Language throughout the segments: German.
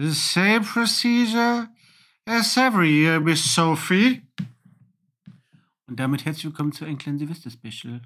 The same procedure as every year, Miss Sophie. Und damit herzlich willkommen zu ein kleines Silvester-Special.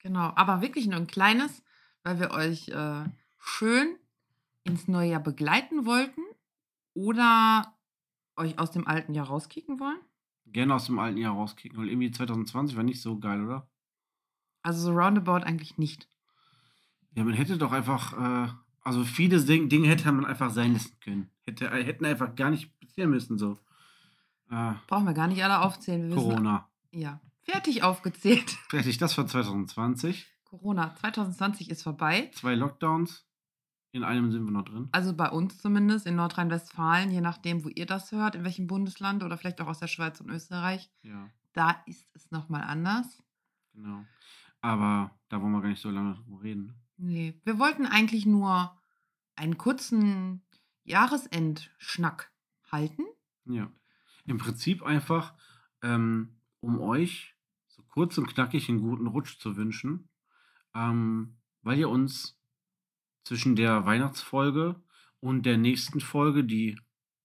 Genau, aber wirklich nur ein kleines, weil wir euch äh, schön ins neue Jahr begleiten wollten oder euch aus dem alten Jahr rauskicken wollen. Gerne aus dem alten Jahr rauskicken, weil irgendwie 2020 war nicht so geil, oder? Also so roundabout eigentlich nicht. Ja, man hätte doch einfach, äh, also viele Ding- Dinge hätte man einfach sein lassen können. Hätte, hätten einfach gar nicht passieren müssen, so. Äh, Brauchen wir gar nicht alle aufzählen. Wir wissen- Corona. Ja, fertig aufgezählt. Fertig, das war 2020. Corona 2020 ist vorbei. Zwei Lockdowns. In einem sind wir noch drin. Also bei uns zumindest in Nordrhein-Westfalen, je nachdem, wo ihr das hört, in welchem Bundesland oder vielleicht auch aus der Schweiz und Österreich. Ja, Da ist es nochmal anders. genau. Aber da wollen wir gar nicht so lange drüber reden. Nee, wir wollten eigentlich nur einen kurzen Jahresendschnack halten. Ja. Im Prinzip einfach, ähm, um euch so kurz und knackig einen guten Rutsch zu wünschen, ähm, weil ihr uns zwischen der Weihnachtsfolge und der nächsten Folge, die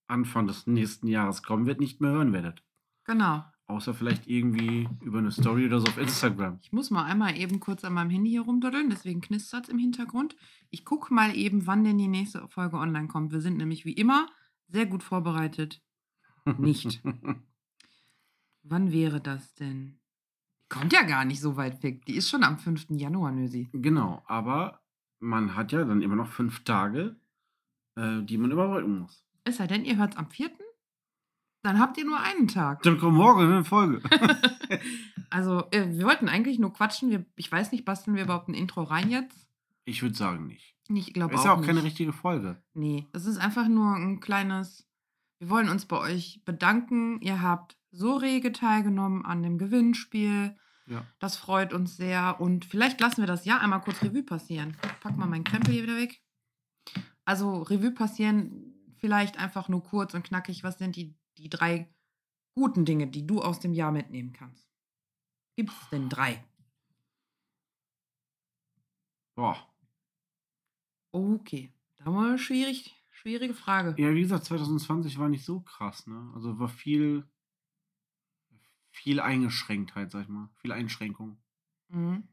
Anfang des nächsten Jahres kommen wird, nicht mehr hören werdet. Genau. Außer vielleicht irgendwie über eine Story oder so auf Instagram. Ich muss mal einmal eben kurz an meinem Handy hier rumduddeln, deswegen knistert es im Hintergrund. Ich gucke mal eben, wann denn die nächste Folge online kommt. Wir sind nämlich wie immer sehr gut vorbereitet. Nicht. Wann wäre das denn? Die kommt ja gar nicht so weit weg. Die ist schon am 5. Januar, Nösi. genau, aber man hat ja dann immer noch fünf Tage, äh, die man überbrücken muss. Es sei denn, ihr hört es am 4. Dann habt ihr nur einen Tag. Dann kommt morgen eine Folge. Also, äh, wir wollten eigentlich nur quatschen. Wir, ich weiß nicht, basteln wir überhaupt ein Intro rein jetzt? ich würde sagen nicht. Ich glaube Ist auch, ja auch nicht. keine richtige Folge. Nee, es ist einfach nur ein kleines. Wir wollen uns bei euch bedanken. Ihr habt so rege teilgenommen an dem Gewinnspiel. Ja. Das freut uns sehr. Und vielleicht lassen wir das Jahr einmal kurz Revue passieren. Ich pack mal meinen Krempel hier wieder weg. Also Revue passieren, vielleicht einfach nur kurz und knackig. Was sind die, die drei guten Dinge, die du aus dem Jahr mitnehmen kannst? Gibt es denn drei? Boah. Okay, da haben wir eine schwierig, schwierige Frage. Ja, wie gesagt, 2020 war nicht so krass, ne? Also war viel, viel Eingeschränktheit, sag ich mal. Viel Einschränkung Mhm.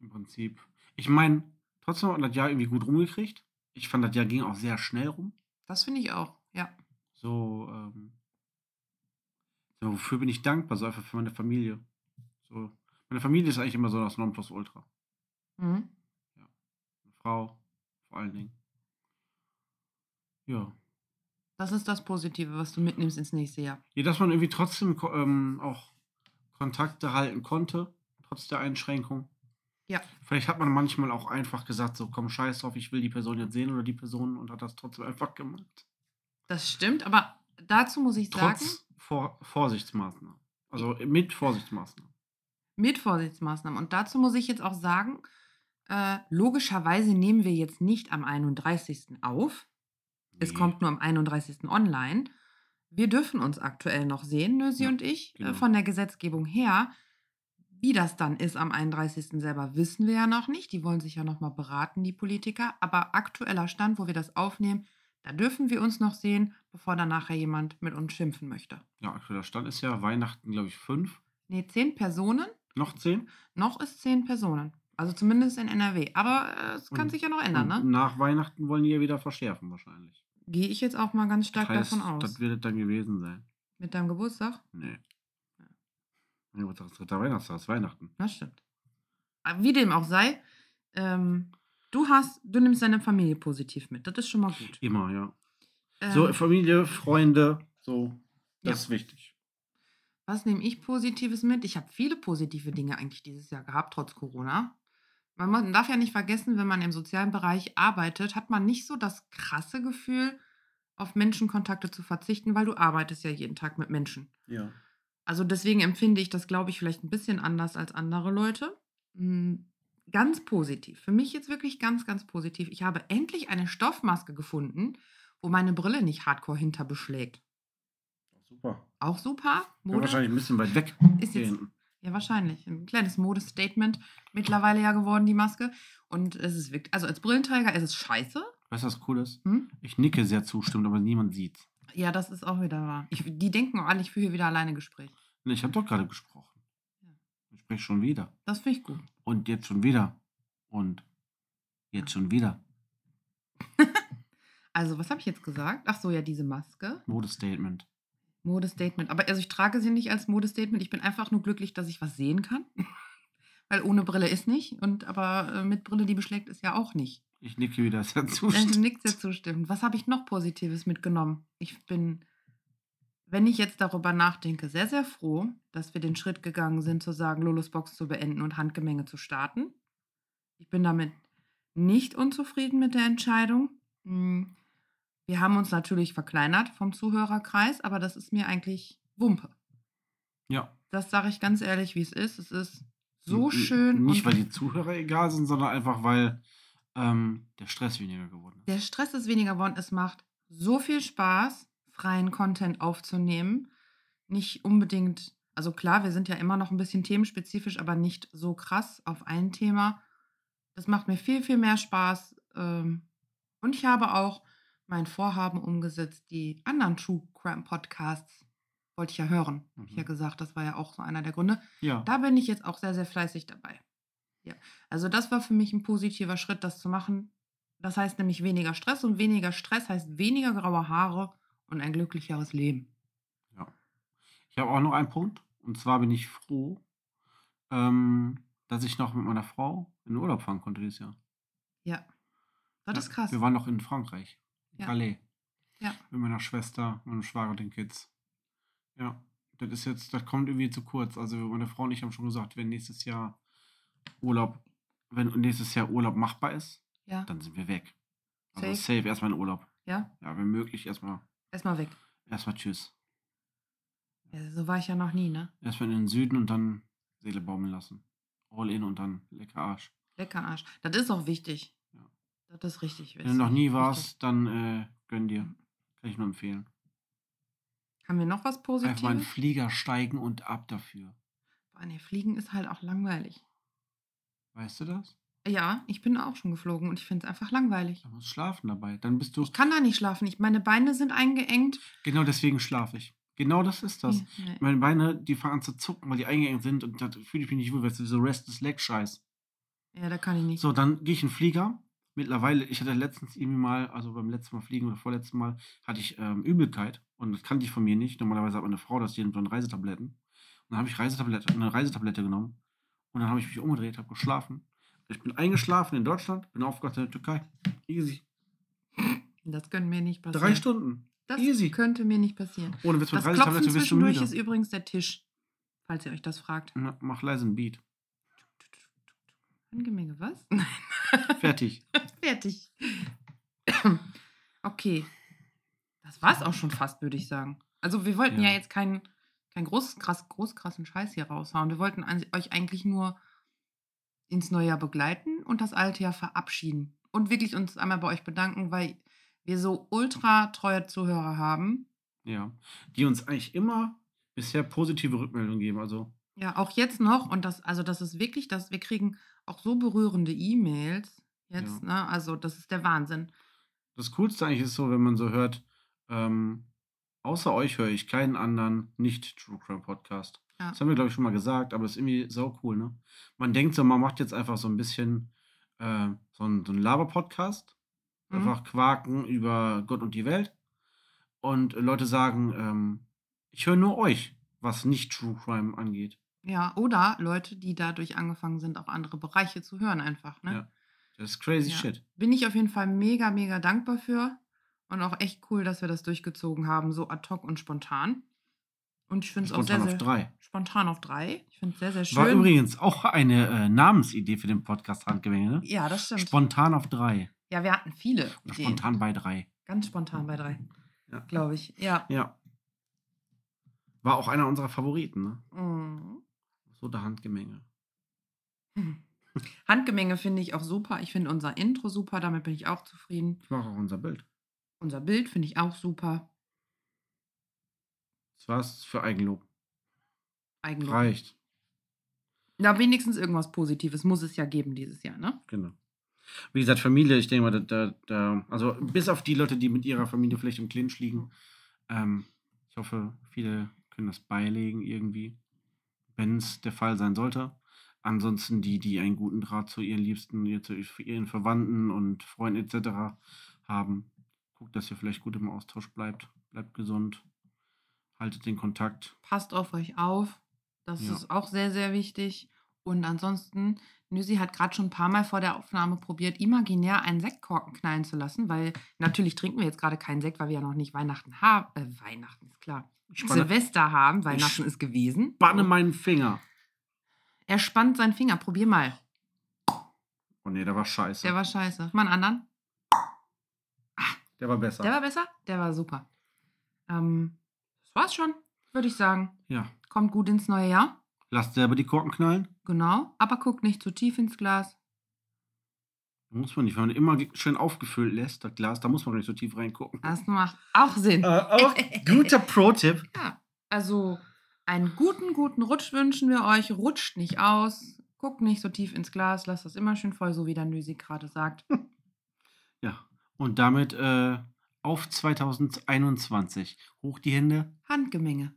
im Prinzip. Ich meine, trotzdem hat man das Jahr irgendwie gut rumgekriegt. Ich fand, das Jahr ging auch sehr schnell rum. Das finde ich auch. So, ähm, so, wofür bin ich dankbar? So einfach für meine Familie. So, meine Familie ist eigentlich immer so das Nonplusultra. Mhm. Eine Frau, vor allen Dingen. Ja. Das ist das Positive, was du mitnimmst ins nächste Jahr. Ja, dass man irgendwie trotzdem ähm, auch Kontakte halten konnte, trotz der Einschränkung. Ja. Vielleicht hat man manchmal auch einfach gesagt, so komm, scheiß drauf, ich will die Person jetzt sehen oder die Person und hat das trotzdem einfach gemacht. Das stimmt, aber dazu muss ich sagen, Trotz Vor Vorsichtsmaßnahmen. Also mit Vorsichtsmaßnahmen. mit Vorsichtsmaßnahmen. Und dazu muss ich jetzt auch sagen, äh, logischerweise nehmen wir jetzt nicht am 31. auf. Es Nee. kommt nur am 31. online. Wir dürfen uns aktuell noch sehen, Nösi Ja, und ich, genau. äh, von der Gesetzgebung her. Wie das dann ist am 31. selber, wissen wir ja noch nicht. Die wollen sich ja noch mal beraten, die Politiker. Aber aktueller Stand, wo wir das aufnehmen, da dürfen wir uns noch sehen, bevor dann nachher jemand mit uns schimpfen möchte. Ja, aktueller Stand ist ja Weihnachten, glaube ich, fünf. Nee, zehn Personen. Noch zehn. Noch ist zehn Personen. Also zumindest in NRW. Aber äh, es kann Und- sich ja noch ändern, ne? nach Weihnachten wollen die ja wieder verschärfen, wahrscheinlich. Gehe ich jetzt auch mal ganz stark das heißt, davon aus. das wird es dann gewesen sein. Mit deinem Geburtstag? Nee. Mein Geburtstag ist dritter Weihnachtstag, ist Weihnachten. Das stimmt. Aber Wie dem auch sei, ähm, du hast, du nimmst deine Familie positiv mit. Das ist schon mal gut. Immer, ja. Ähm, So, Familie, Freunde, so, das Ja. ist wichtig. Was nehme ich Positives mit? Ich habe viele positive Dinge eigentlich dieses Jahr gehabt, trotz Corona. Man man darf ja nicht vergessen, wenn man im sozialen Bereich arbeitet, hat man nicht so das krasse Gefühl, auf Menschenkontakte zu verzichten, weil du arbeitest ja jeden Tag mit Menschen. Ja. Also deswegen empfinde ich das, glaube ich, vielleicht ein bisschen anders als andere Leute. Ganz positiv. Für mich jetzt wirklich ganz, ganz positiv. Ich habe endlich eine Stoffmaske gefunden, wo meine Brille nicht hardcore hinter beschlägt. Super. Auch super. Ja, Mode. wahrscheinlich ein bisschen weit weg. Ist jetzt-. Ja, wahrscheinlich. Ein kleines Modestatement mittlerweile ja geworden, die Maske. Und es ist wirklich, also als Brillenträger ist es scheiße, Weißt du, was cool ist? Hm? Ich nicke sehr zustimmend, aber niemand sieht's. Ja, das ist auch wieder wahr. Ich, die denken alle, ich führe hier wieder alleine Gespräch. Nee, Ich habe doch gerade gesprochen. Ja. Spreche schon wieder. Das finde ich gut. Und jetzt schon wieder. Und jetzt schon wieder. Also, was habe ich jetzt gesagt? Ach so, ja, diese Maske. Modestatement. Modestatement. Aber also ich trage sie nicht als Modestatement. Ich bin einfach nur glücklich, dass ich was sehen kann. Weil ohne Brille ist nicht. Und aber äh, mit Brille, die beschlägt, ist ja auch nicht. Ich nicke wieder sehr Also zustimmend. nickt sehr zustimmend. Was habe ich noch Positives mitgenommen? Ich bin, wenn ich jetzt darüber nachdenke, sehr, sehr froh, dass wir den Schritt gegangen sind, zu sagen, Lolos Box zu beenden und Handgemenge zu starten. Ich bin damit nicht unzufrieden mit der Entscheidung. Hm, Wir haben uns natürlich verkleinert vom Zuhörerkreis, aber das ist mir eigentlich Wumpe. Ja. Das sage ich ganz ehrlich, wie es ist. Es ist so schön. Nicht, weil die Zuhörer egal sind, sondern einfach, weil ähm, der Stress weniger geworden ist. Der Stress ist weniger geworden. Es macht so viel Spaß, freien Content aufzunehmen. Nicht unbedingt, also klar, wir sind ja immer noch ein bisschen themenspezifisch, aber nicht so krass auf ein Thema. Das macht mir viel, viel mehr Spaß. ähm, Und ich habe auch mein Vorhaben umgesetzt, die anderen True Crime Podcasts wollte ich ja hören. Habe ich ja Mhm. gesagt, das war ja auch so einer der Gründe. Ja. Da bin ich jetzt auch sehr, sehr fleißig dabei. Ja, also das war für mich ein positiver Schritt, das zu machen. Das heißt nämlich weniger Stress und weniger Stress heißt weniger graue Haare und ein glücklicheres Leben. ja. Ich habe auch noch einen Punkt. Und zwar bin ich froh, ähm, dass ich noch mit meiner Frau in den Urlaub fahren konnte dieses Jahr. Ja, das Ja, ist krass. Wir waren noch in Frankreich. In Ja. Calais. Ja. Mit meiner Schwester, meinem Schwager, den Kids. Ja. Das ist jetzt, das kommt irgendwie zu kurz. Also meine Frau und ich haben schon gesagt, wenn nächstes Jahr Urlaub, wenn nächstes Jahr Urlaub machbar ist, Ja, dann sind wir weg. Also Safe. safe, erstmal in Urlaub. ja, Ja, wenn möglich, erstmal, erstmal weg. erstmal tschüss. Ja, so war ich ja noch nie, ne? Erstmal in den Süden und dann Seele baumeln lassen. All in und dann lecker Arsch. Lecker Arsch. Das ist auch wichtig. Ja. Das ist richtig Wenn du noch nie wichtig. warst, dann äh, gönn dir. Kann ich nur empfehlen. Haben wir noch was Einfach mal in Positives? Flieger steigen und ab dafür. Boah, nee, Fliegen ist halt auch langweilig. Weißt du das? Ja, ich bin auch schon geflogen und ich finde es einfach langweilig. Du musst schlafen dabei. Dann bist du. Ich kann da nicht schlafen. Ich, meine Beine sind eingeengt. Genau deswegen schlafe ich. Genau das ist das. Nee. Meine Beine, die fangen an zu zucken, weil die eingeengt sind und da fühle ich mich nicht wohl, weil es so Restless Leg Scheiß. Ja, da kann ich nicht. So, dann gehe ich in den Flieger. Mittlerweile, ich hatte letztens irgendwie mal, also beim letzten Mal fliegen oder vorletzten Mal, hatte ich ähm, Übelkeit und das kannte ich von mir nicht. Normalerweise hat meine Frau das, nimmt dann Reisetabletten. Und dann habe ich Reisetablette, eine Reisetablette genommen und dann habe ich mich umgedreht, habe geschlafen. Ich bin eingeschlafen in Deutschland, bin aufgewacht in der Türkei. Easy. Das könnte mir nicht passieren. Drei Stunden. Das Easy. könnte mir nicht passieren. Ohne Witz mit Das Klopfen Reisetablette wirst du zwischendurch müde. ist übrigens der Tisch, falls ihr euch das fragt. Na, mach leise einen Beat. Angemenge, was? Fertig. Fertig. okay. Das war's auch schon fast, würde ich sagen. Also wir wollten ja, Ja. jetzt keinen kein groß, krass, groß krassen Scheiß hier raushauen. Wir wollten an, euch eigentlich nur ins neue Jahr begleiten und das alte Jahr verabschieden. Und wirklich uns einmal bei euch bedanken, weil wir so ultra treue Zuhörer haben. Ja. Die uns eigentlich immer bisher positive Rückmeldungen geben. Also, Ja, auch jetzt noch. Und das, also das ist wirklich, das, wir kriegen auch so berührende E-Mails jetzt, ne? Also das ist der Wahnsinn. das Coolste eigentlich ist so, wenn man so hört, ähm, außer euch höre ich keinen anderen nicht-True Crime Podcast. Ja. Das haben wir, glaube ich, schon mal gesagt, aber es ist irgendwie so cool, ne? Man denkt so, man macht jetzt einfach so ein bisschen äh, so ein, so ein Laber-Podcast. Mhm. Einfach quaken über Gott und die Welt. Und Leute sagen, ähm, ich höre nur euch, was nicht True Crime angeht. Ja, oder Leute, die dadurch angefangen sind, auch andere Bereiche zu hören, einfach. Ne? Ja. Das ist crazy Ja. shit. Bin ich auf jeden Fall mega, mega dankbar für. Und auch echt cool, dass wir das durchgezogen haben, so ad hoc und spontan. Und ich finde es auch sehr, Spontan sehr auf drei. spontan auf drei. Ich finde es sehr, sehr schön. War übrigens auch eine äh, Namensidee für den Podcast Handgemenge, ne? ja, das stimmt. Spontan auf drei. ja, wir hatten viele Oder Ideen. spontan bei drei. Ganz spontan bei drei, Ja. glaube ich. Ja. Ja. War auch einer unserer Favoriten, ne? Mhm. So der Handgemenge. Handgemenge finde ich auch super. Ich finde unser Intro super, damit bin ich auch zufrieden. Ich mache auch unser Bild. Unser Bild finde ich auch super. Das war's für Eigenlob. Eigentlich. Reicht. Ja, wenigstens irgendwas Positives muss es ja geben dieses Jahr, ne? Genau. Wie gesagt, Familie, ich denke mal, da, da, also bis auf die Leute, die mit ihrer Familie vielleicht im Clinch liegen, ähm, ich hoffe, viele können das beilegen irgendwie, wenn es der Fall sein sollte. Ansonsten die, die einen guten Draht zu ihren Liebsten, zu ihren Verwandten und Freunden etc. haben, guckt, dass ihr vielleicht gut im Austausch bleibt. Bleibt gesund. Haltet den Kontakt. Passt auf euch auf. Das Ja. ist auch sehr, sehr wichtig. Und ansonsten, Nüsi hat gerade schon ein paar Mal vor der Aufnahme probiert, imaginär einen Sektkorken knallen zu lassen, weil natürlich trinken wir jetzt gerade keinen Sekt, weil wir ja noch nicht Weihnachten haben. Äh, Weihnachten ist klar. Spanne, Silvester haben, Weihnachten ist gewesen. spanne meinen Finger. Er spannt seinen Finger. Probier mal. Oh nee, der war scheiße. Der war scheiße. Mal einen anderen. Der war besser. Der war besser? Der war super. Ähm, das war's schon, würde ich sagen. ja. Kommt gut ins neue Jahr. Lasst selber die Korken knallen. Genau. Aber guckt nicht zu tief ins Glas. Muss man nicht, wenn man immer schön aufgefüllt lässt, das Glas, da muss man nicht so tief reingucken. Das macht auch Sinn. Äh, auch guter Pro-Tipp. Ja, also einen guten, guten Rutsch wünschen wir euch. Rutscht nicht aus. Guckt nicht so tief ins Glas. Lasst das immer schön voll, so wie der Nüsi gerade sagt. Ja. Und damit äh, auf 2021. Hoch die Hände. Handgemenge.